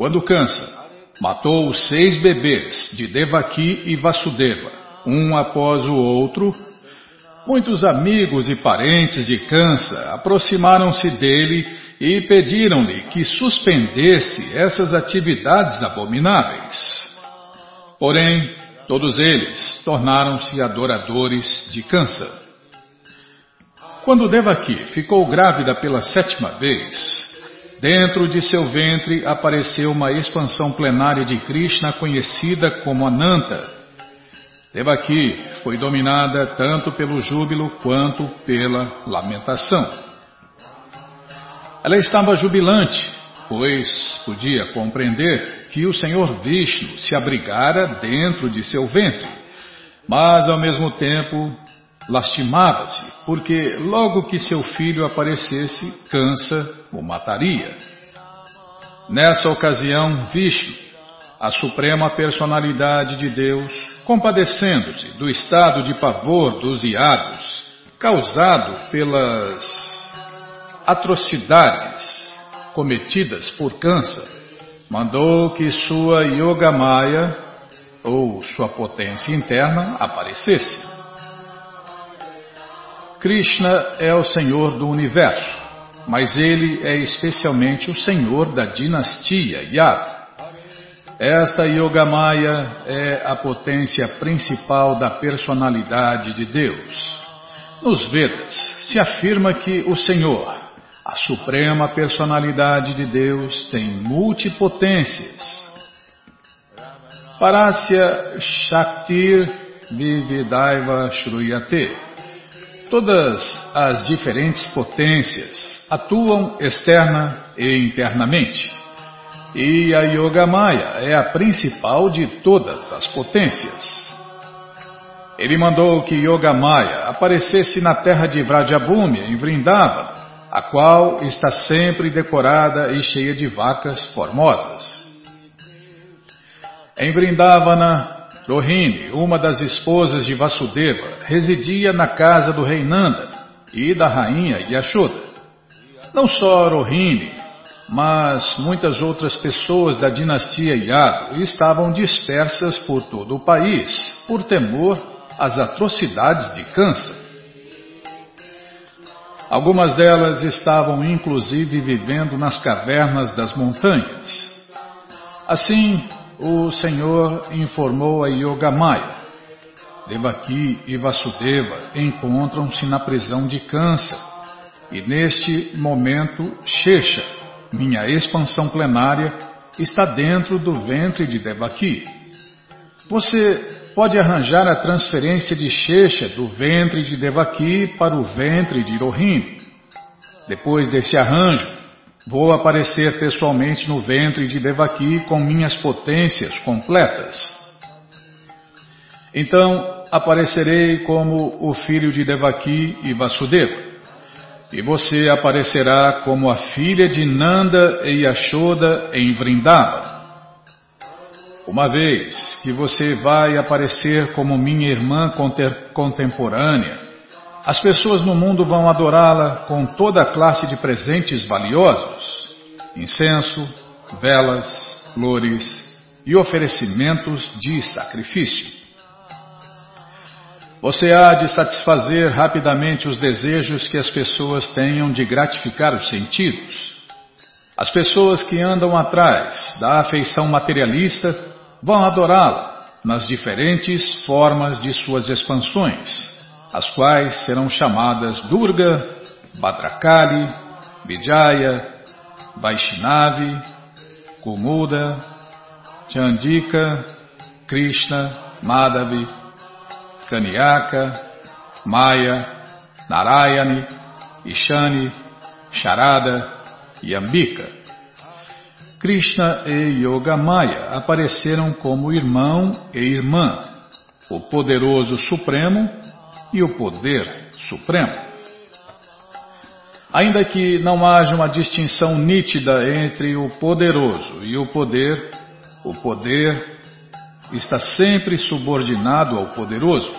Quando cansa, matou os seis bebês de Devaki e Vasudeva, um após o outro. Muitos amigos e parentes de Kansa aproximaram-se dele e pediram-lhe que suspendesse essas atividades abomináveis. Porém, todos eles tornaram-se adoradores de Kansa. Quando Devaki ficou grávida pela sétima vez, dentro de seu ventre apareceu uma expansão plenária de Krishna conhecida como Ananta. Devaki foi dominada tanto pelo júbilo quanto pela lamentação. Ela estava jubilante, pois podia compreender que o Senhor Vishnu se abrigara dentro de seu ventre, mas ao mesmo tempo lastimava-se, porque logo que seu filho aparecesse, Cansa o mataria. Nessa ocasião, Vishnu, a suprema personalidade de Deus, compadecendo-se do estado de pavor dos iados, causado pelas atrocidades cometidas por Kansa, mandou que sua Yogamaya, ou sua potência interna, aparecesse. Krishna é o Senhor do universo, mas ele é especialmente o Senhor da dinastia Yadu. Esta Yogamaya é a potência principal da personalidade de Deus. Nos Vedas se afirma que o Senhor, a suprema personalidade de Deus, tem multipotências. Parasya Shaktir Vividaiva Shruyate Todas as diferentes potências atuam externa e internamente. E a Yogamaya é a principal de todas as potências. Ele mandou que Yogamaya aparecesse na terra de Vrajabhumi, em Vrindavana, a qual está sempre decorada e cheia de vacas formosas. Em Vrindavana, Rohini, uma das esposas de Vasudeva, residia na casa do rei Nanda e da rainha Yashoda. Não só Rohini, mas muitas outras pessoas da dinastia Yadu estavam dispersas por todo o país, por temor às atrocidades de Kansa. Algumas delas estavam inclusive vivendo nas cavernas das montanhas. Assim, o Senhor informou a Yogamaya. Devaki e Vasudeva encontram-se na prisão de Kansa e neste momento Shesha, minha expansão plenária, está dentro do ventre de Devaki. Você pode arranjar a transferência de Shesha do ventre de Devaki para o ventre de Rohini. Depois desse arranjo, Vou aparecer pessoalmente no ventre de Devaki com minhas potências completas. Então aparecerei como o filho de Devaki e Vasudeva. E você aparecerá como a filha de Nanda e Yashoda em Vrindavana. Uma vez que você vai aparecer como minha irmã contemporânea, as pessoas no mundo vão adorá-la com toda a classe de presentes valiosos: incenso, velas, flores e oferecimentos de sacrifício. Você há de satisfazer rapidamente os desejos que as pessoas tenham de gratificar os sentidos. As pessoas que andam atrás da afeição materialista vão adorá-la nas diferentes formas de suas expansões as quais serão chamadas Durga, Bhadrakali, Vijaya, Vaishnavi, Kumuda, Chandika, Krishna, Madhavi, Kanyaka, Maya, Narayani, Ishani, Sharada e Ambika. Krishna e Yoga Maya apareceram como irmão e irmã, o poderoso Supremo e o poder supremo. Ainda que não haja uma distinção nítida entre o poderoso e o poder, o poder está sempre subordinado ao poderoso.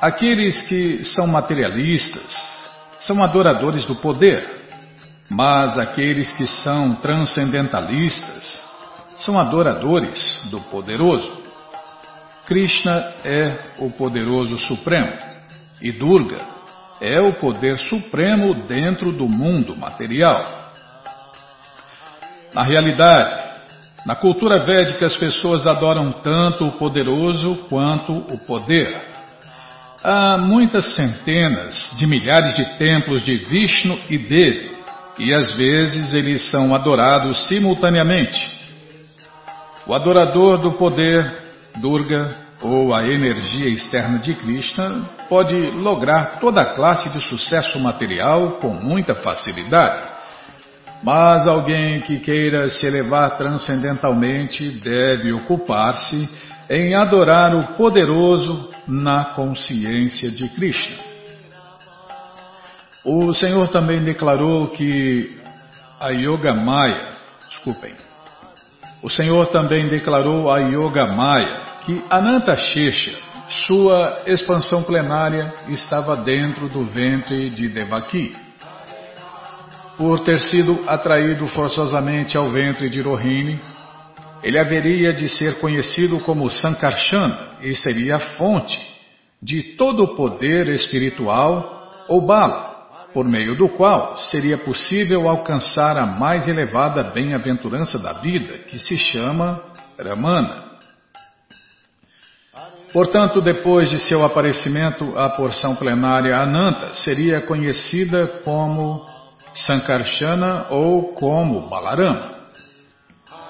Aqueles que são materialistas são adoradores do poder. Mas aqueles que são transcendentalistas são adoradores do poderoso. Krishna é o poderoso supremo e Durga é o poder supremo dentro do mundo material. Na realidade, na cultura védica as pessoas adoram tanto o poderoso quanto o poder. Há muitas centenas de milhares de templos de Vishnu e Devi, e às vezes eles são adorados simultaneamente. O adorador do poder, Durga, ou a energia externa de Krishna, pode lograr toda classe de sucesso material com muita facilidade. Mas alguém que queira se elevar transcendentalmente deve ocupar-se em adorar o poderoso na consciência de Krishna. O Senhor também declarou que a Yoga Maya, desculpem, o Senhor também declarou a Yoga Maya que Ananta Shesha, sua expansão plenária, estava dentro do ventre de Devaki. Por ter sido atraído forçosamente ao ventre de Rohini, ele haveria de ser conhecido como Sankarsana e seria a fonte de todo o poder espiritual ou bala, por meio do qual seria possível alcançar a mais elevada bem-aventurança da vida, que se chama Ramana. Portanto, depois de seu aparecimento, a porção plenária Ananta seria conhecida como Sankarsana ou como Balarama.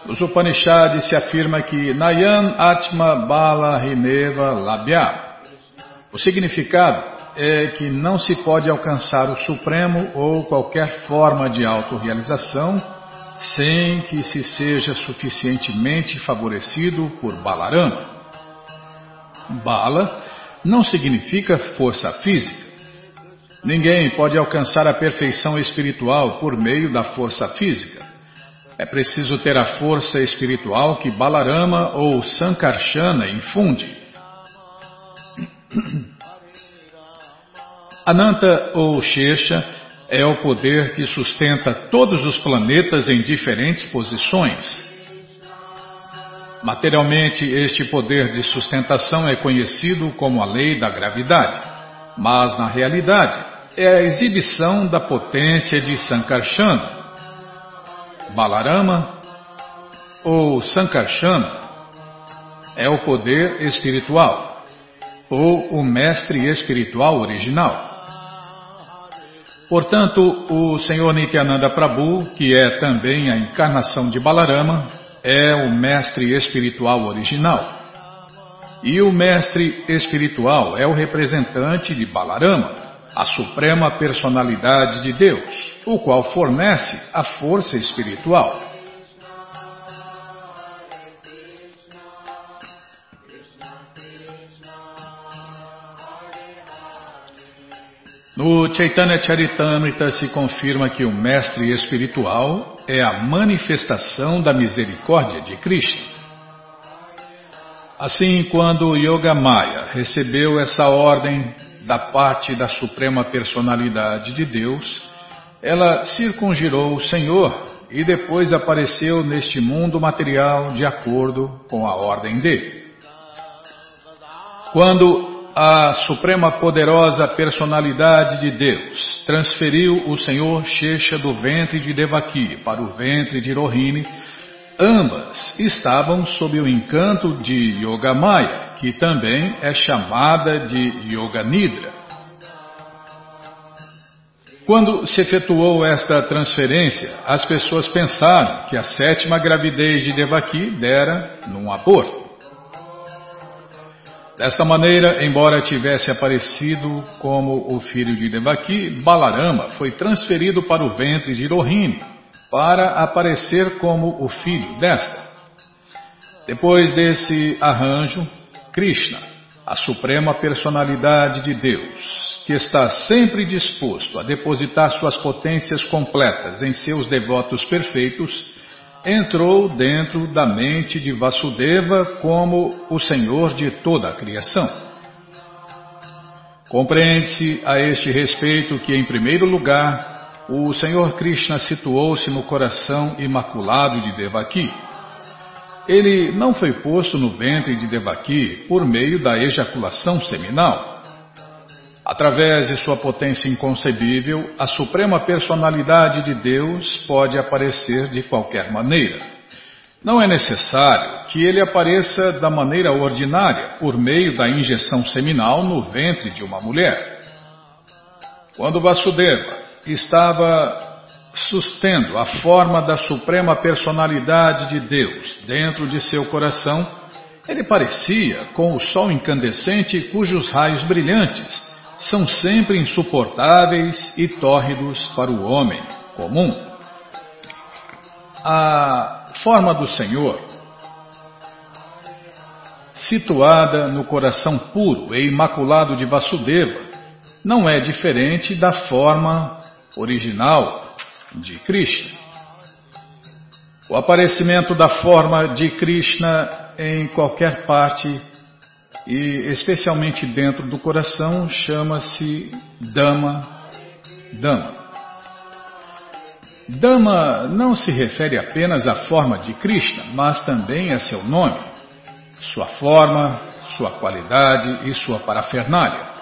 Nos Upanishads se afirma que Nayan Atma Bala Rineva Labhya. O significado é que não se pode alcançar o Supremo ou qualquer forma de autorrealização sem que se seja suficientemente favorecido por Balarama. Bala não significa força física. Ninguém pode alcançar a perfeição espiritual por meio da força física. É preciso ter a força espiritual que Balarama ou Sankarsana infunde. Ananta ou Shesha é o poder que sustenta todos os planetas em diferentes posições. Materialmente, este poder de sustentação é conhecido como a lei da gravidade, mas na realidade é a exibição da potência de Sankarsana. Balarama ou Sankarsana é o poder espiritual ou o mestre espiritual original. Portanto, o Senhor Nityananda Prabhu, que é também a encarnação de Balarama, é o mestre espiritual original. E o mestre espiritual é o representante de Balarama, a suprema personalidade de Deus, o qual fornece a força espiritual. No Chaitanya Charitamrita se confirma que o mestre espiritual é a manifestação da misericórdia de Krishna. Assim, quando Yoga Maya recebeu essa ordem da parte da Suprema Personalidade de Deus, ela circungirou o Senhor e depois apareceu neste mundo material de acordo com a ordem dele. Quando a suprema poderosa personalidade de Deus transferiu o Senhor Shesha do ventre de Devaki para o ventre de Rohini, ambas estavam sob o encanto de Yogamaya, que também é chamada de Yoga Nidra. Quando se efetuou esta transferência, as pessoas pensaram que a sétima gravidez de Devaki dera num aborto. Desta maneira, embora tivesse aparecido como o filho de Devaki, Balarama foi transferido para o ventre de Rohini para aparecer como o filho desta. Depois desse arranjo, Krishna, a suprema personalidade de Deus, que está sempre disposto a depositar suas potências completas em seus devotos perfeitos, entrou dentro da mente de Vasudeva como o Senhor de toda a criação. Compreende-se a este respeito que, em primeiro lugar, o Senhor Krishna situou-se no coração imaculado de Devaki. Ele não foi posto no ventre de Devaki por meio da ejaculação seminal. Através de sua potência inconcebível, a suprema personalidade de Deus pode aparecer de qualquer maneira. Não é necessário que ele apareça da maneira ordinária, por meio da injeção seminal no ventre de uma mulher. Quando Vasudeva estava sustendo a forma da suprema personalidade de Deus dentro de seu coração, ele parecia com o sol incandescente cujos raios brilhantes são sempre insuportáveis e tórridos para o homem comum. A forma do Senhor, situada no coração puro e imaculado de Vasudeva, não é diferente da forma original de Krishna. O aparecimento da forma de Krishna em qualquer parte e especialmente dentro do coração chama-se Dhamma Dhamma. Dama não se refere apenas à forma de Krishna, mas também a seu nome, sua forma, sua qualidade e sua parafernália.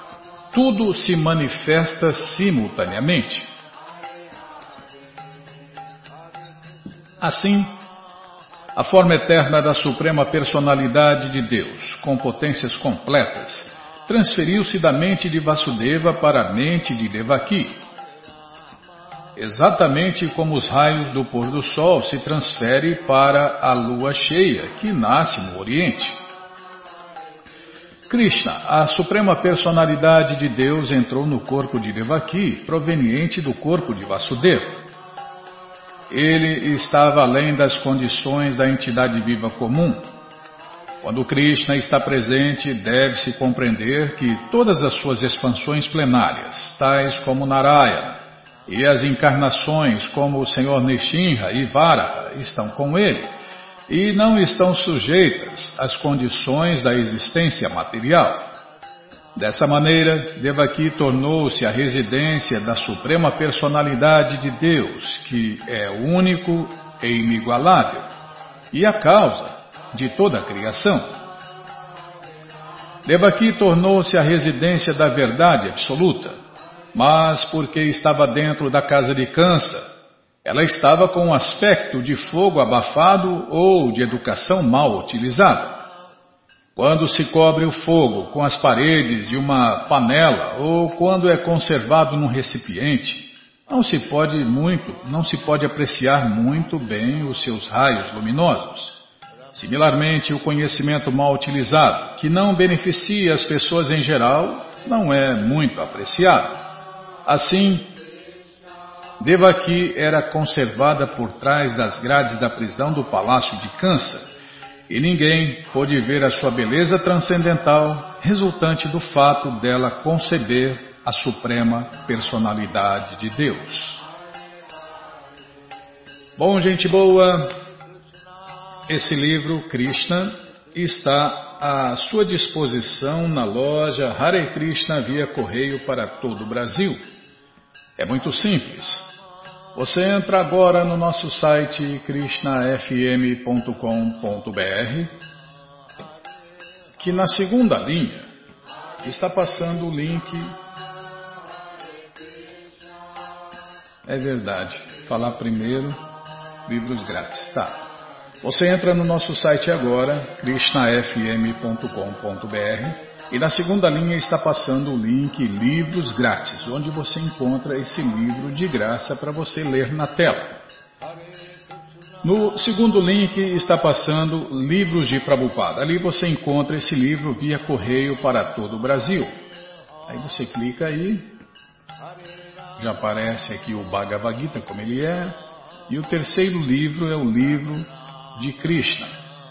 Tudo se manifesta simultaneamente. Assim, a forma eterna da Suprema Personalidade de Deus, com potências completas, transferiu-se da mente de Vasudeva para a mente de Devaki exatamente como os raios do pôr do sol se transferem para a lua cheia, que nasce no Oriente. Krishna, a suprema personalidade de Deus, entrou no corpo de Devaki, proveniente do corpo de Vasudeva. Ele estava além das condições da entidade viva comum. Quando Krishna está presente, deve-se compreender que todas as suas expansões plenárias, tais como Narayana, e as encarnações como o Senhor Nishinra e Varaha estão com ele e não estão sujeitas às condições da existência material. Dessa maneira, Devaki tornou-se a residência da Suprema Personalidade de Deus, que é único e inigualável, e a causa de toda a criação. Devaki tornou-se a residência da verdade absoluta, mas porque estava dentro da casa de Kansa, ela estava com um aspecto de fogo abafado ou de educação mal utilizada. Quando se cobre o fogo com as paredes de uma panela ou quando é conservado num recipiente, não se pode muito, não se pode apreciar muito bem os seus raios luminosos. Similarmente, o conhecimento mal utilizado, que não beneficia as pessoas em geral, não é muito apreciado. Assim, Devaki era conservada por trás das grades da prisão do palácio de Kansa, e ninguém pôde ver a sua beleza transcendental resultante do fato dela conceber a suprema personalidade de Deus. Bom, gente boa, esse livro, Krishna, está à sua disposição na loja Hare Krishna via correio para todo o Brasil. É muito simples. Você entra agora no nosso site krishnafm.com.br, que na segunda linha está passando o link. É verdade, falar primeiro, livros grátis. Tá. Você entra no nosso site agora, krishnafm.com.br e na segunda linha está passando o link Livros Grátis, onde você encontra esse livro de graça para você ler na tela. No segundo link está passando Livros de Prabhupada. Ali você encontra esse livro via correio para todo o Brasil. Aí você clica aí, já aparece aqui o Bhagavad Gita como ele é. E o terceiro livro é o livro de Krishna,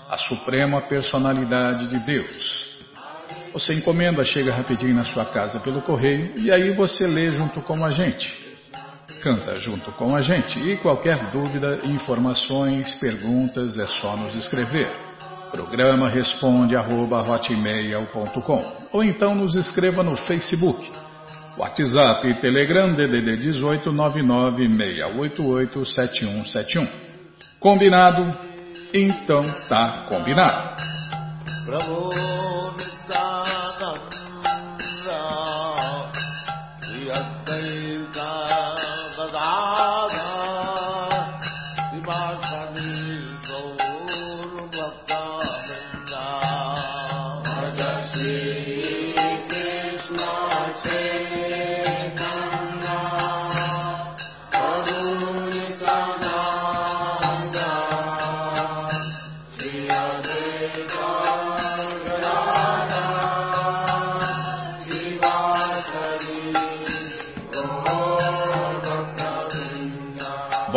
a Suprema Personalidade de Deus. Você encomenda, chega rapidinho na sua casa pelo correio e aí você lê junto com a gente. Canta junto com a gente. E qualquer dúvida, informações, perguntas, é só nos escrever. Programa responde arroba, ou então nos escreva no Facebook WhatsApp e Telegram DDD 18 996887171. Combinado? Então tá combinado.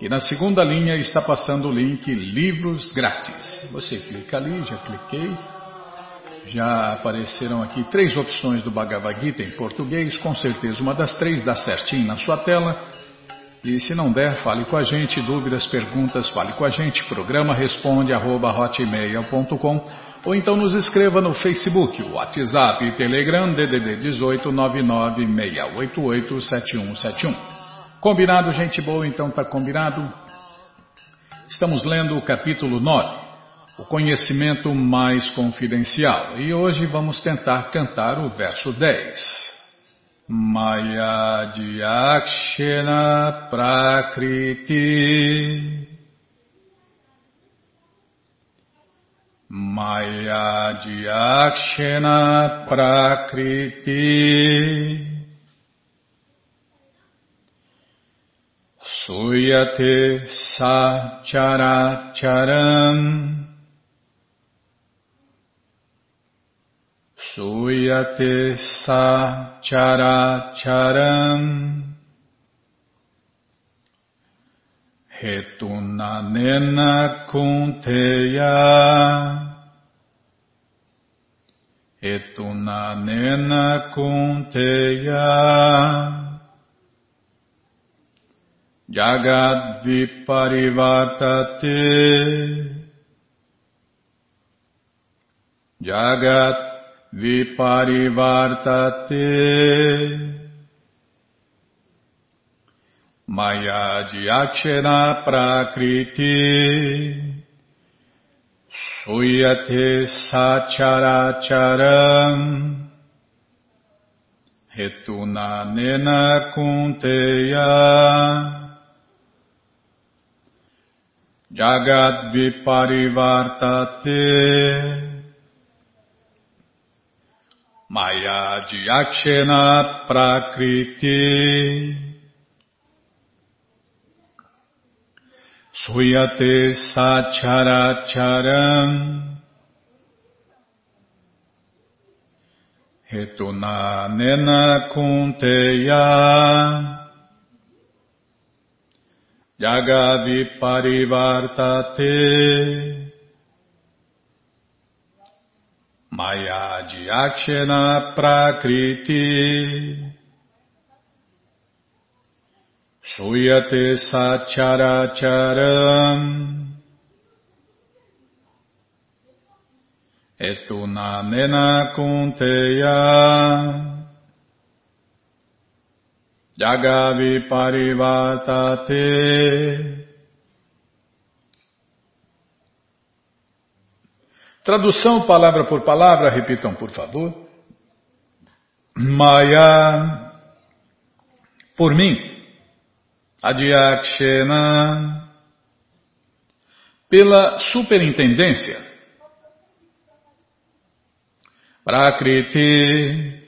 e na segunda linha está passando o link Livros Grátis. Você clica ali, já cliquei, já apareceram aqui três opções do Bhagavad Gita em português, com certeza uma das três dá certinho na sua tela. E se não der, fale com a gente, dúvidas, perguntas, fale com a gente, programa responde arroba ou então nos escreva no Facebook, WhatsApp e Telegram DDD 18 996887171. Combinado, gente boa? Então tá combinado? Estamos lendo o capítulo 9, o conhecimento mais confidencial, e hoje vamos tentar cantar o verso 10. Maya Diakshena Prakriti Maya Dyakshena Prakriti Suyate Sacharacharam Suyate Sacharacharam Hetunanena kunteya Hetunanena kunteya Jagad viparivartate Jagat viparivartate Maya Dyakshana Prakriti. Suyate Sacharacharam. Hetuna Nena Kunteya Jagat Viparivartate Maya Dyakshana Prakriti Suyate Sacharacharam Hetuna Nena Kunteya Yagavi Parivartate. Maya Dyakshena Prakriti. Suyate Sacharacharam Etunanena Kunteya Jagavi Parivatate Tradução palavra por palavra, repitam por favor. Maya, por mim, Adyakshena pela superintendência. Prakriti,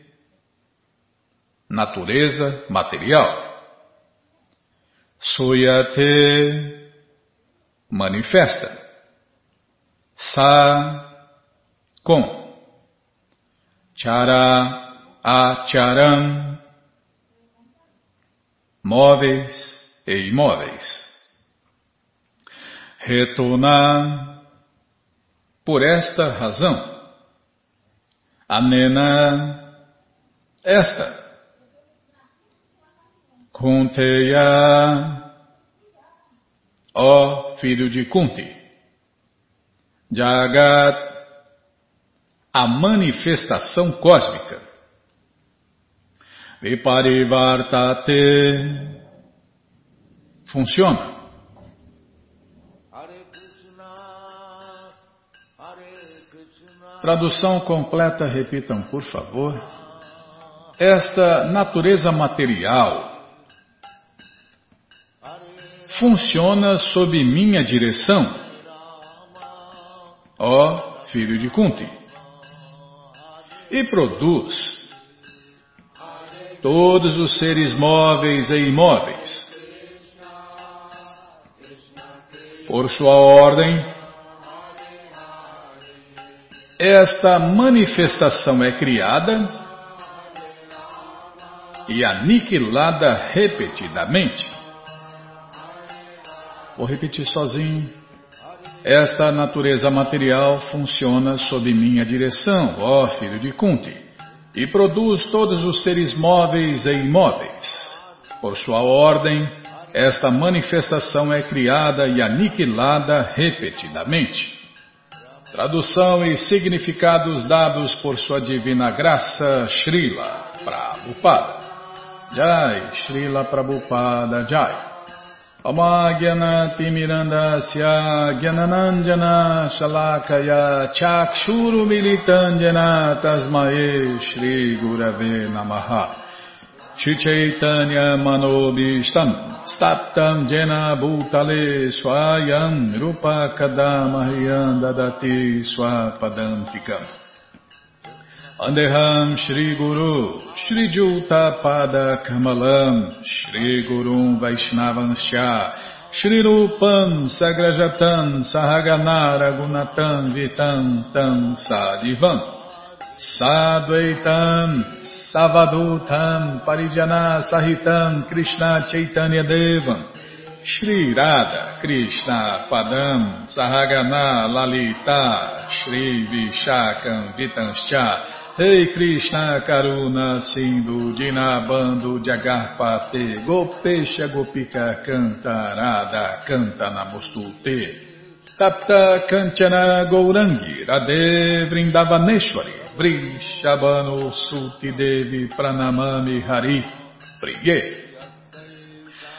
natureza material. Suyate, manifesta. Sa, com. Chara, acharam, móveis e imóveis retornar por esta razão. Anena, esta. Kunteya, ó filho de Kunti. Jagat, a manifestação cósmica. Viparivartate, funciona. Tradução completa, repitam, por favor. Esta natureza material funciona sob minha direção, ó filho de Kunti, e produz todos os seres móveis e imóveis. Por sua ordem, esta manifestação é criada e aniquilada repetidamente. Vou repetir sozinho. Esta natureza material funciona sob minha direção, ó filho de Kunti, e produz todos os seres móveis e imóveis. Por sua ordem, esta manifestação é criada e aniquilada repetidamente. Tradução e significados dados por sua divina graça, Srila Prabhupada. Jai, Srila Prabhupada Jai. Amagyana Timirandasya Gyananandjana Shalakaya Chakshuru Militandjana Tasmae Shri Gurave Namaha. Chaitanya Manobishtam Staptam Jena Bhutale Swayam Andeham Shri Guru Shri Juta Pada Kamalam Shri Gurum Vaishnavansya Shri Rupam Sagrajatam Sahaganara Gunatam Vitam Tam Sadivam Sadvaitam Savadutam Parijana Sahitam Krishna Chaitanya Devam Shri Radha Krishna Padam Sahagana Lalita Shri Vishakam Vitanscha Rei Krishna Karuna Sindhu Dinabando Jagarpate Gopesha Gopika Canta Radha Canta Namostute. Tapta Kanchana Gourangi Radhe Vrindavaneshwari Vrishabhanu Suti Devi Pranamami Hari Priye.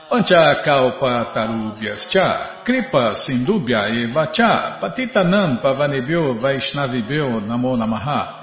Pancha Kalpa Tarubhyas Cha Kripa Sindubhya Eva Cha Patitanam Pavanebhyo Vaishnavibhyo Namo Namaha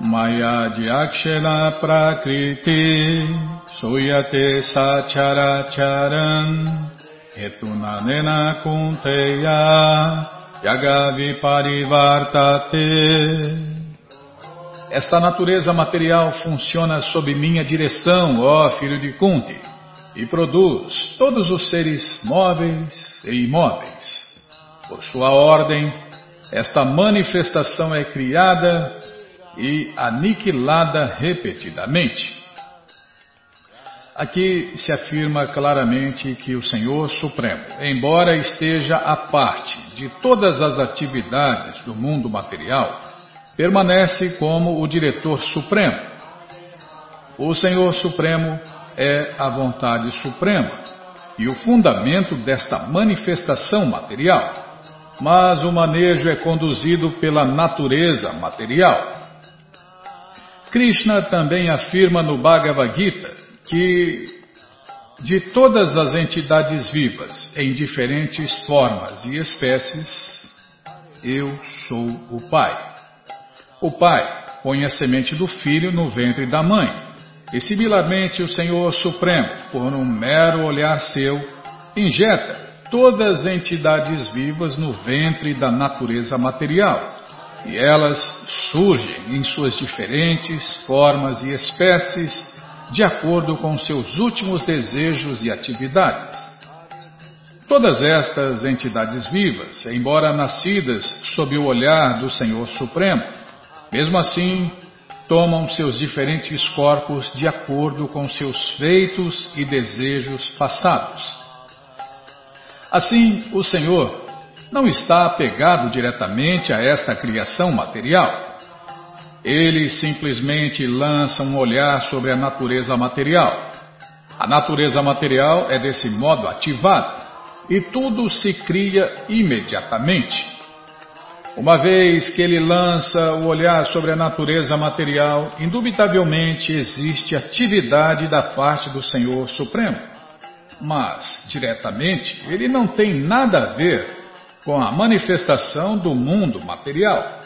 Maya Dyakshara Prakriti Suyate Sacharacharan Hetunanena Kunteya Yagavi Parivartate esta natureza material funciona sob minha direção, ó filho de Kunti, e produz todos os seres móveis e imóveis. Por sua ordem, esta manifestação é criada e aniquilada repetidamente. Aqui se afirma claramente que o Senhor Supremo, embora esteja à parte de todas as atividades do mundo material, permanece como o diretor supremo. O Senhor Supremo é a vontade suprema e o fundamento desta manifestação material, mas o manejo é conduzido pela natureza material. Krishna também afirma no Bhagavad Gita que de todas as entidades vivas, em diferentes formas e espécies, eu sou o Pai. O Pai põe a semente do filho no ventre da mãe, e similarmente o Senhor Supremo, por um mero olhar seu, injeta todas as entidades vivas no ventre da natureza material, e elas surgem em suas diferentes formas e espécies de acordo com seus últimos desejos e atividades. Todas estas entidades vivas, embora nascidas sob o olhar do Senhor Supremo, mesmo assim tomam seus diferentes corpos de acordo com seus feitos e desejos passados. Assim, o Senhor não está apegado diretamente a esta criação material ele simplesmente lança um olhar sobre a natureza material. A natureza material é desse modo ativada e tudo se cria imediatamente. Uma vez que ele lança o olhar sobre a natureza material, indubitavelmente existe atividade da parte do Senhor Supremo. Mas, diretamente, ele não tem nada a ver com a manifestação do mundo material.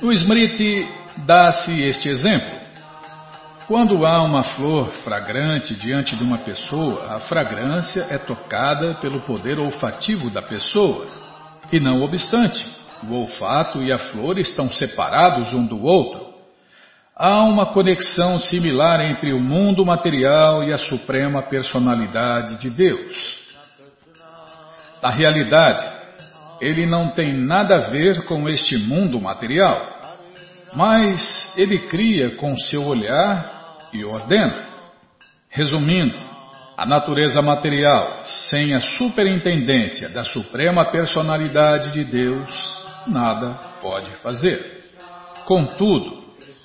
No Smriti dá-se este exemplo. Quando há uma flor fragrante diante de uma pessoa, a fragrância é tocada pelo poder olfativo da pessoa. E não obstante, o olfato e a flor estão separados um do outro. Há uma conexão similar entre o mundo material e a suprema personalidade de Deus. Na realidade, ele não tem nada a ver com este mundo material. Mas ele cria com seu olhar e ordena. Resumindo, a natureza material, sem a superintendência da suprema personalidade de Deus, nada pode fazer. Contudo,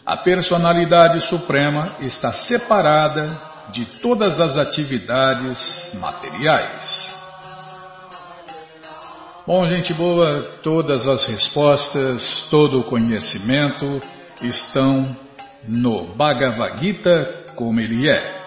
a personalidade suprema está separada de todas as atividades materiais. Bom, gente boa, todas as respostas, todo o conhecimento estão no Bhagavad Gita como ele é.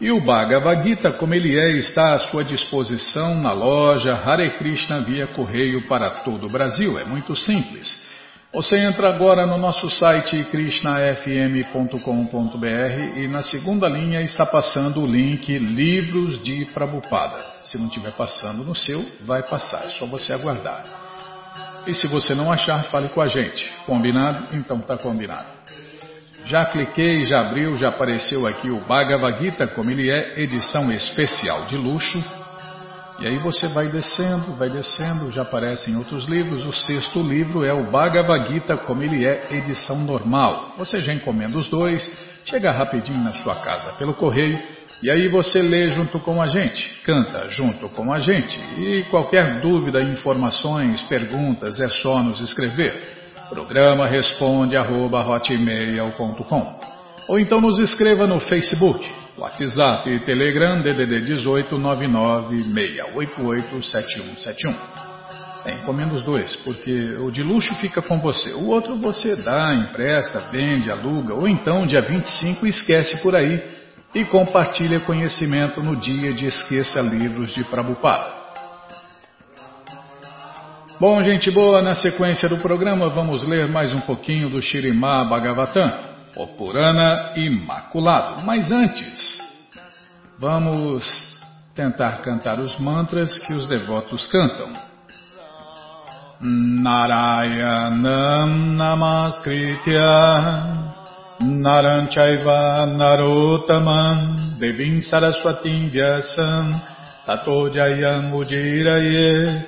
E o Bhagavad Gita como ele é está à sua disposição na loja Hare Krishna via correio para todo o Brasil. É muito simples. Você entra agora no nosso site krishnafm.com.br e na segunda linha está passando o link Livros de Prabupada. Se não estiver passando no seu, vai passar, é só você aguardar. E se você não achar, fale com a gente. Combinado? Então tá combinado. Já cliquei, já abriu, já apareceu aqui o Bhagavad Gita, como ele é, edição especial de luxo e aí você vai descendo, vai descendo, já aparecem outros livros. O sexto livro é o Bhagavad Gita, como ele é, edição normal. Você já encomenda os dois, chega rapidinho na sua casa pelo correio, e aí você lê junto com a gente, canta junto com a gente. E qualquer dúvida, informações, perguntas, é só nos escrever. Programa responde arroba, Ou então nos escreva no Facebook WhatsApp e Telegram DDD 18 996887171. É, encomenda os dois, porque o de luxo fica com você. O outro você dá, empresta, vende, aluga, ou então dia 25 esquece por aí e compartilha conhecimento no dia de Esqueça Livros de Prabhupada. Bom, gente boa, na sequência do programa vamos ler mais um pouquinho do Shirimá Bhagavatam o Purana Imaculado. Mas antes, vamos tentar cantar os mantras que os devotos cantam. Narayanam Namaskritya Naranchaiva Narotamam Devim Saraswatim Vyasam tato jayam ujiraye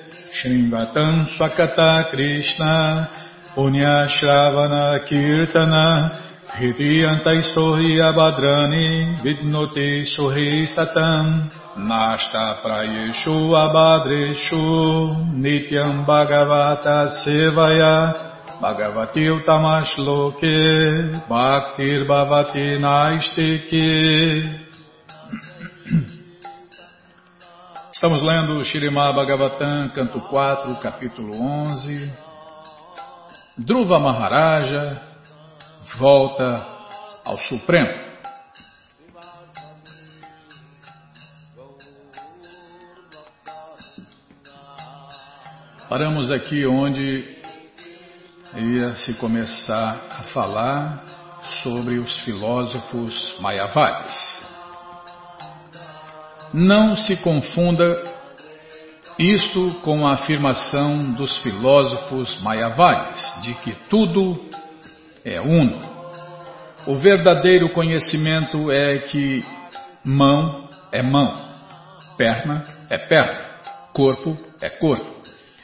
swakata krishna punya shravana kirtana Hridyantai sohi abadrani vidnoti sohi satam. Nashta prayeshu abadreshu nityam bhagavata sevaya. Bhagavati Utamash Loke Bhaktir Bhavati Naistike. Estamos lendo Shirimá Bhagavatam, canto 4, capítulo 11. Dhruva Maharaja volta ao Supremo. Paramos aqui onde ia se começar a falar sobre os filósofos Mayavadis. Não se confunda isto com a afirmação dos filósofos Mayavadis de que tudo é uno. O verdadeiro conhecimento é que mão é mão, perna é perna, corpo é corpo.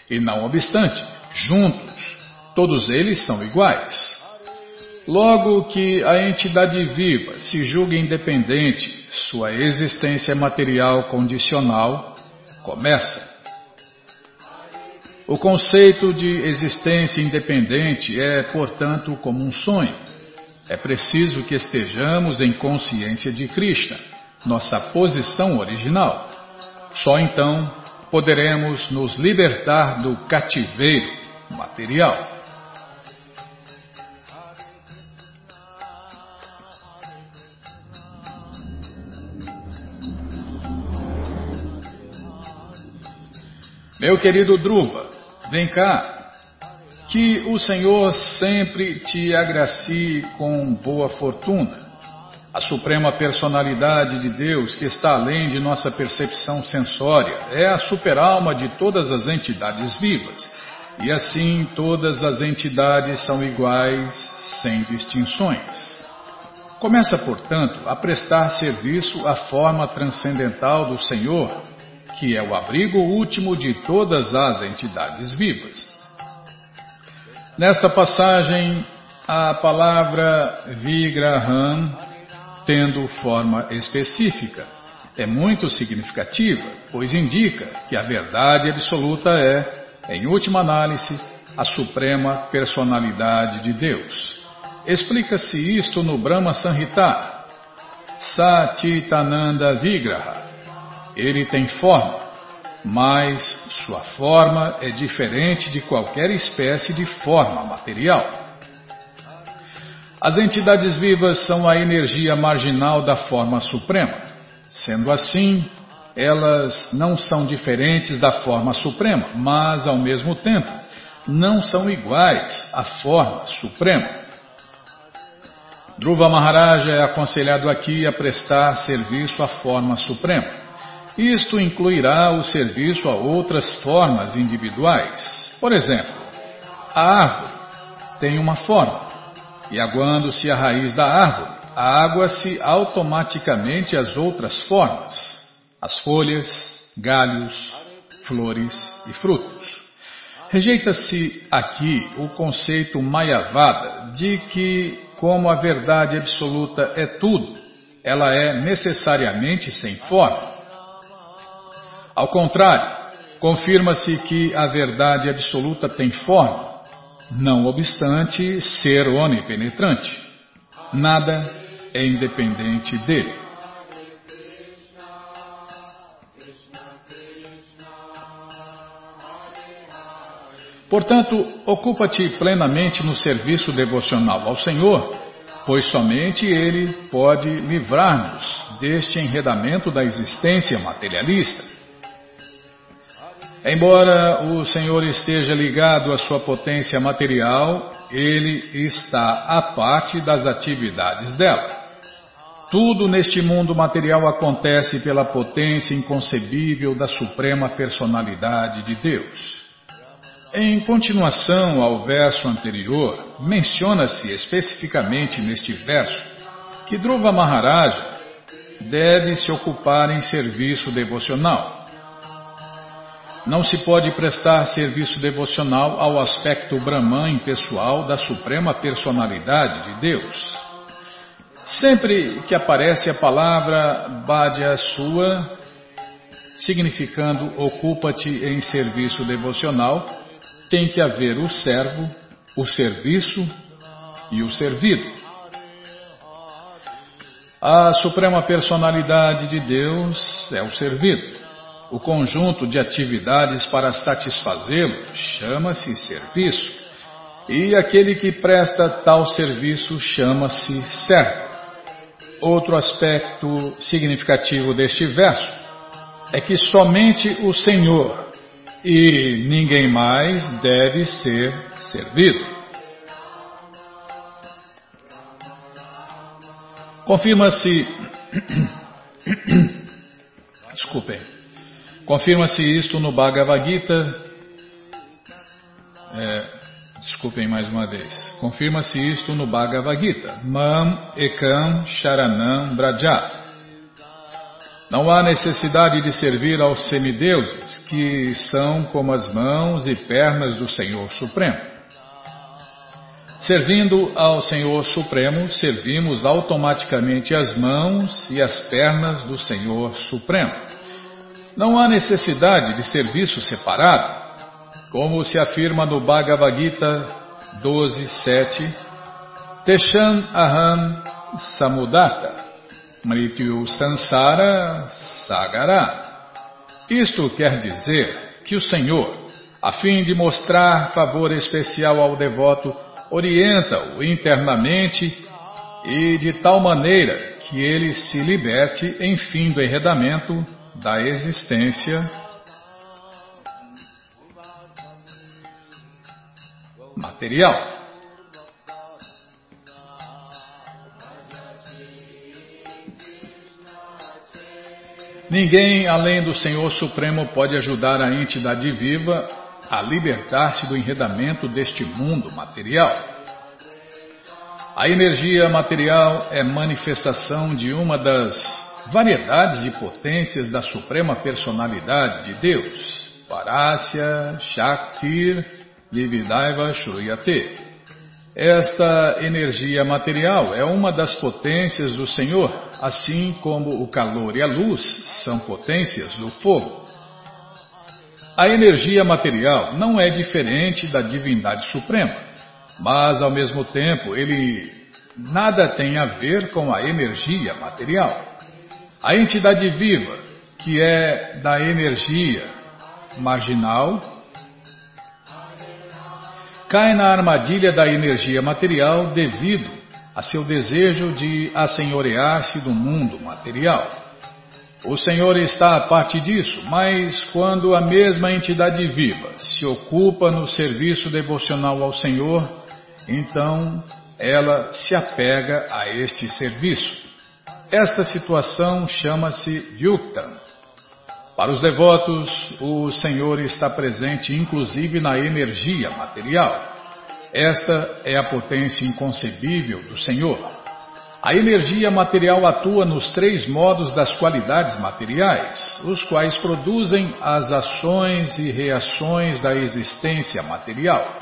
E não obstante, juntos Todos eles são iguais. Logo que a entidade viva se julga independente, sua existência material condicional começa. O conceito de existência independente é, portanto, como um sonho. É preciso que estejamos em consciência de Krishna, nossa posição original. Só então poderemos nos libertar do cativeiro material. Meu querido Druva, vem cá, que o Senhor sempre te agracie com boa fortuna. A suprema personalidade de Deus, que está além de nossa percepção sensória, é a superalma de todas as entidades vivas. E assim todas as entidades são iguais, sem distinções. Começa, portanto, a prestar serviço à forma transcendental do Senhor que é o abrigo último de todas as entidades vivas. Nesta passagem, a palavra Vigraham, tendo forma específica, é muito significativa, pois indica que a verdade absoluta é, em última análise, a suprema personalidade de Deus. Explica-se isto no Brahma Sanhita, Satitananda Vigraha, ele tem forma, mas sua forma é diferente de qualquer espécie de forma material. As entidades vivas são a energia marginal da forma suprema. Sendo assim, elas não são diferentes da forma suprema, mas ao mesmo tempo não são iguais à forma suprema. Dhruva Maharaja é aconselhado aqui a prestar serviço à forma suprema. Isto incluirá o serviço a outras formas individuais. Por exemplo, a árvore tem uma forma, e aguando-se a raiz da árvore, água-se automaticamente as outras formas, as folhas, galhos, flores e frutos. Rejeita-se aqui o conceito mayavada de que, como a verdade absoluta é tudo, ela é necessariamente sem forma. Ao contrário, confirma-se que a verdade absoluta tem forma, não obstante ser onipenetrante. Nada é independente dele. Portanto, ocupa-te plenamente no serviço devocional ao Senhor, pois somente Ele pode livrar-nos deste enredamento da existência materialista. Embora o Senhor esteja ligado à sua potência material, ele está à parte das atividades dela. Tudo neste mundo material acontece pela potência inconcebível da Suprema Personalidade de Deus. Em continuação ao verso anterior, menciona-se especificamente neste verso que Dhruva Maharaja deve se ocupar em serviço devocional não se pode prestar serviço devocional ao aspecto Brahman impessoal da Suprema Personalidade de Deus. Sempre que aparece a palavra Bhadia Sua, significando ocupa-te em serviço devocional, tem que haver o servo, o serviço e o servido. A Suprema Personalidade de Deus é o servido. O conjunto de atividades para satisfazê-lo chama-se serviço, e aquele que presta tal serviço chama-se servo. Outro aspecto significativo deste verso é que somente o Senhor e ninguém mais deve ser servido. Confirma-se. Desculpem. Confirma-se isto no Bhagavad Gita. É, desculpem mais uma vez. Confirma-se isto no Bhagavad Gita. Mam Ekam Sharanam Brajat. Não há necessidade de servir aos semideuses, que são como as mãos e pernas do Senhor Supremo. Servindo ao Senhor Supremo, servimos automaticamente as mãos e as pernas do Senhor Supremo. Não há necessidade de serviço separado, como se afirma no Bhagavad Gita 12.7, Teshan Aham Samudarta, Mrityu Sansara Sagara. Isto quer dizer que o Senhor, a fim de mostrar favor especial ao devoto, orienta-o internamente e de tal maneira que ele se liberte, enfim, do enredamento da existência material. Ninguém além do Senhor Supremo pode ajudar a entidade viva a libertar-se do enredamento deste mundo material. A energia material é manifestação de uma das variedades e potências da Suprema Personalidade de Deus, Parasya Shaktir Vividaiva Shruyate. Esta energia material é uma das potências do Senhor, assim como o calor e a luz são potências do fogo. A energia material não é diferente da divindade suprema, mas ao mesmo tempo ele nada tem a ver com a energia material. A entidade viva, que é da energia marginal, cai na armadilha da energia material devido a seu desejo de assenhorear-se do mundo material. O Senhor está a parte disso, mas quando a mesma entidade viva se ocupa no serviço devocional ao Senhor, então ela se apega a este serviço. Esta situação chama-se Yukta. Para os devotos, o Senhor está presente inclusive na energia material. Esta é a potência inconcebível do Senhor. A energia material atua nos três modos das qualidades materiais, os quais produzem as ações e reações da existência material.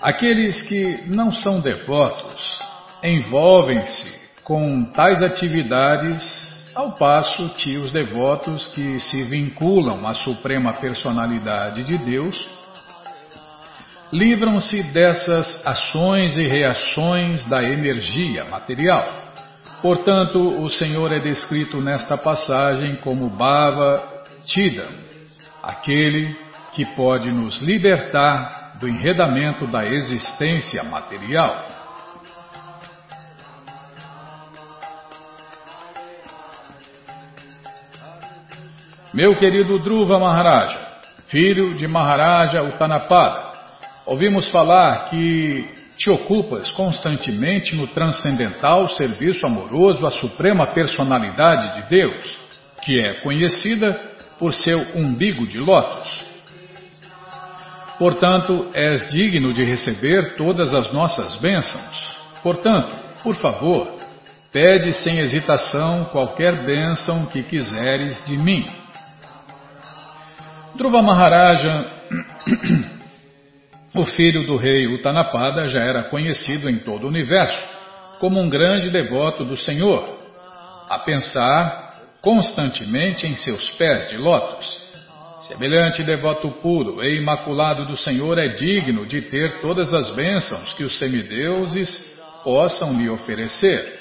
Aqueles que não são devotos envolvem-se com tais atividades, ao passo que os devotos que se vinculam à Suprema Personalidade de Deus livram-se dessas ações e reações da energia material. Portanto, o Senhor é descrito nesta passagem como Bhava Chidam, aquele que pode nos libertar do enredamento da existência material. Meu querido Dhruva Maharaja, filho de Maharaja Utanapada, ouvimos falar que te ocupas constantemente no transcendental serviço amoroso à Suprema Personalidade de Deus, que é conhecida por seu umbigo de lótus. Portanto, és digno de receber todas as nossas bênçãos. Portanto, por favor, pede sem hesitação qualquer bênção que quiseres de mim. Dhruva Maharaja, o filho do rei Utanapada, já era conhecido em todo o universo como um grande devoto do Senhor, a pensar constantemente em seus pés de lótus. Semelhante devoto puro e imaculado do Senhor é digno de ter todas as bênçãos que os semideuses possam lhe oferecer.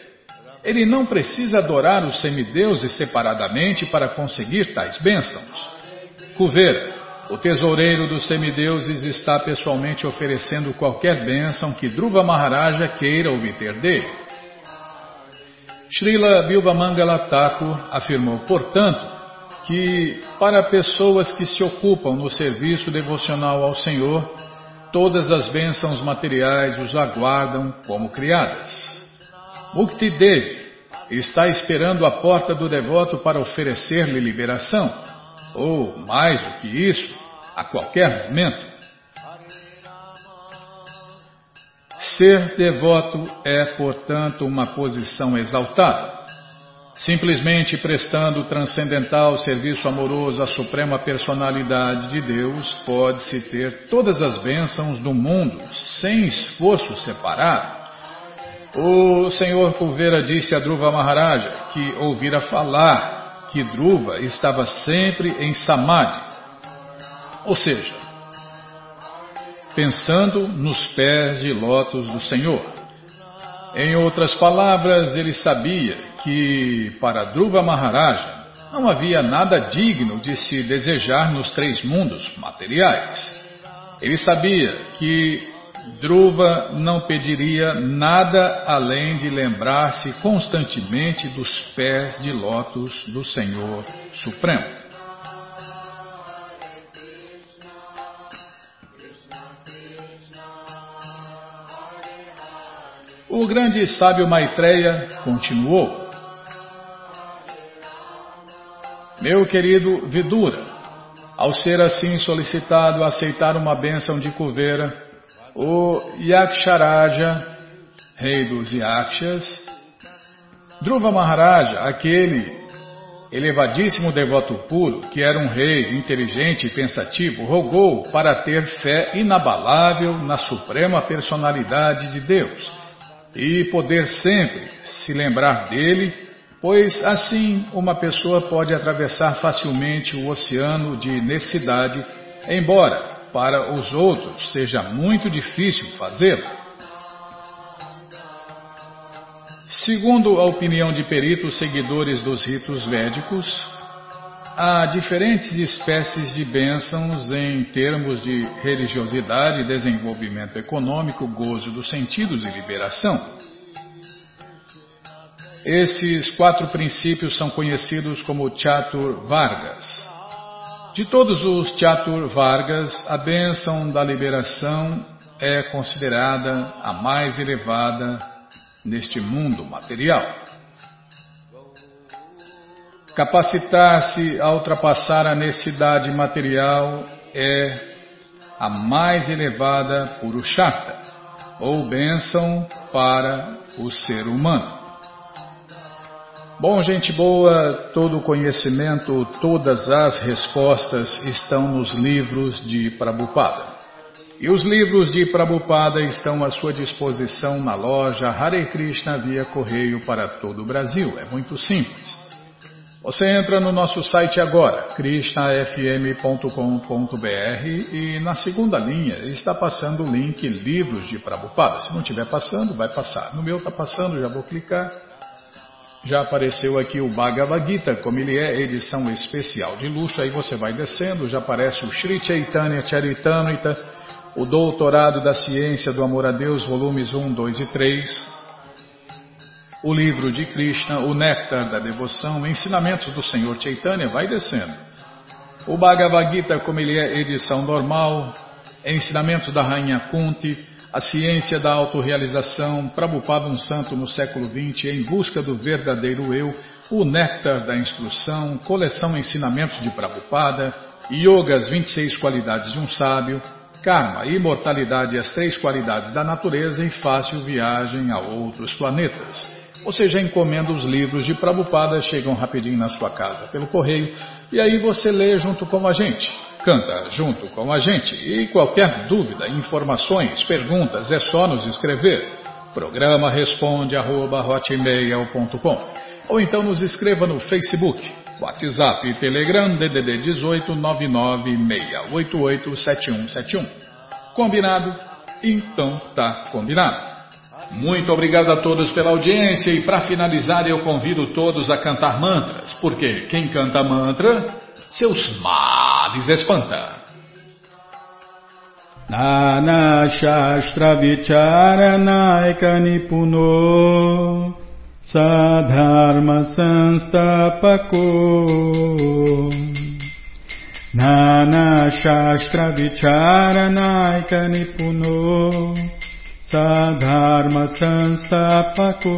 Ele não precisa adorar os semideuses separadamente para conseguir tais bênçãos. Kuvera, o tesoureiro dos semideuses, está pessoalmente oferecendo qualquer bênção que Dhruva Maharaja queira obter dele. Srila Bilvamangala Thakur afirmou, portanto, que para pessoas que se ocupam no serviço devocional ao Senhor, todas as bênçãos materiais os aguardam como criadas. Mukti Devi está esperando a porta do devoto para oferecer-lhe liberação, ou, mais do que isso, a qualquer momento. Ser devoto é, portanto, uma posição exaltada. Simplesmente prestando transcendental serviço amoroso à suprema personalidade de Deus, pode-se ter todas as bênçãos do mundo, sem esforço separado. O Senhor Kuvera disse a Dhruva Maharaja que ouvira falar que Dhruva estava sempre em Samadhi, ou seja, pensando nos pés de lótus do Senhor. Em outras palavras, ele sabia que para Dhruva Maharaja não havia nada digno de se desejar nos três mundos materiais. Ele sabia que Dhruva não pediria nada além de lembrar-se constantemente dos pés de lótus do Senhor Supremo. O grande sábio Maitreya continuou. Meu querido Vidura, ao ser assim solicitado a aceitar uma bênção de Kuvera, o Yaksharaja, rei dos Yakshas, Dhruva Maharaja, aquele elevadíssimo devoto puro, que era um rei inteligente e pensativo, rogou para ter fé inabalável na suprema personalidade de Deus e poder sempre se lembrar dele, pois assim uma pessoa pode atravessar facilmente o oceano de necessidade, embora para os outros seja muito difícil fazê-lo. Segundo a opinião de peritos seguidores dos ritos védicos, Há diferentes espécies de bênçãos em termos de religiosidade, desenvolvimento econômico, gozo dos sentidos e liberação. Esses quatro princípios são conhecidos como Chatur Vargas. De todos os Chatur Vargas, a bênção da liberação é considerada a mais elevada neste mundo material. Capacitar-se a ultrapassar a necessidade material é a mais elevada Purushartha, ou bênção para o ser humano. Bom, gente boa, todo o conhecimento, todas as respostas estão nos livros de Prabhupada. E os livros de Prabhupada estão à sua disposição na loja Hare Krishna via correio para todo o Brasil. É muito simples. Você entra no nosso site agora, krishnafm.com.br e na segunda linha está passando o link Livros de Prabhupada. Se não estiver passando, vai passar. No meu está passando, já vou clicar. Já apareceu aqui o Bhagavad Gita, como ele é, edição especial de luxo. Aí você vai descendo, já aparece o Sri Chaitanya Charitamrita, o Doutorado da Ciência do Amor a Deus, volumes 1, 2 e 3 o livro de Krishna, o Néctar da Devoção, ensinamentos do Senhor Chaitanya, vai descendo. O Bhagavad Gita, como ele é edição normal, ensinamentos da Rainha Kunti, a ciência da autorrealização, Prabhupada um santo no século XX em busca do verdadeiro eu, o Néctar da Instrução, coleção Ensinamentos de Prabhupada, Yoga, as 26 qualidades de um sábio, Karma, imortalidade as três qualidades da natureza e fácil viagem a outros planetas. Você já encomenda os livros de Prabhupada, chegam rapidinho na sua casa pelo correio, e aí você lê junto com a gente. Canta junto com a gente. E qualquer dúvida, informações, perguntas, é só nos escrever. Programa responde arroba, ou então nos escreva no Facebook, WhatsApp e Telegram DDD 18 996887171. Combinado? Então tá combinado. Muito obrigado a todos pela audiência e para finalizar eu convido todos a cantar mantras, porque quem canta mantra, seus males espanta. Nana Shastra Vicharanaika Nipuno Sadharma Sanstapako Nana Shastra Vicharanaika Nipuno Sadharma Sanstapako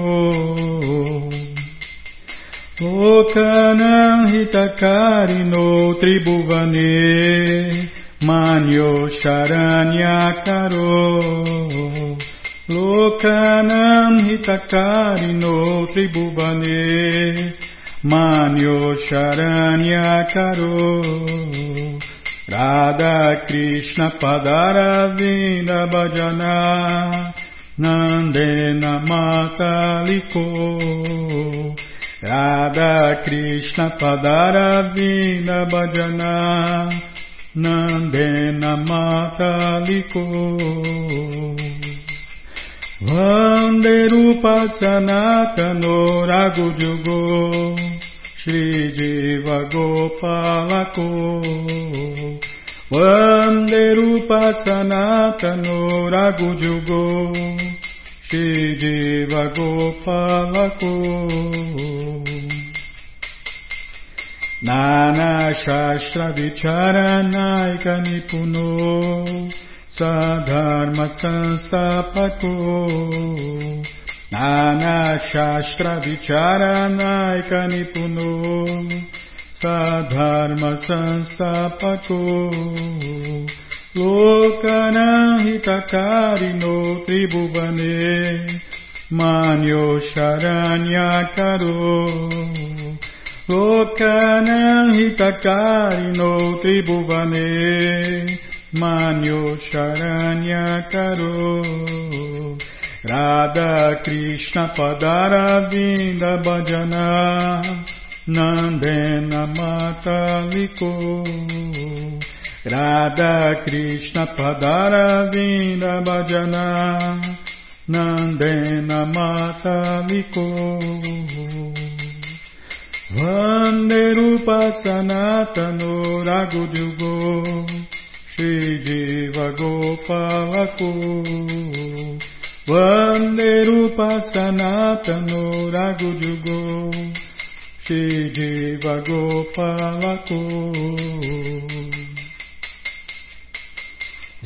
Lokanam Hitakarino Tribhuvane Manyo Sharanyakaro Lokanam Hitakarino Tribhuvane Manyo Sharanyakaro Radha Krishna Padaravinda Bhajana Nandena Mataliko Radha Krishna Padaravinda Bhajana Nandena Mataliko. Vande Rupa Sanatano Ragujugo Shri Jiva Gopalako. Vande Rupa Sanatano Ragujugo Shri Jiva Gopalako नानाशास्त्रविचारनायकनिपुनो सधर्मसंस्थापको नानाशास्त्रविचारनायकनिपुनो सधर्मसंस्थापको लोकनाहितकारिणो त्रिभुवने मान्यो शरण्यकरो Lokanam hitakarino tribhuvane manyo charanya karo Radha Krishna padaravinda bhajana nandena mata liko. Radha Krishna padaravinda bhajana nandena mata liko. Vanderupa Sanatano Ragudyugo Shri Diva Gopalaku Vande Rupa Sanatano Ragudyugo Shri Diva Gopalaku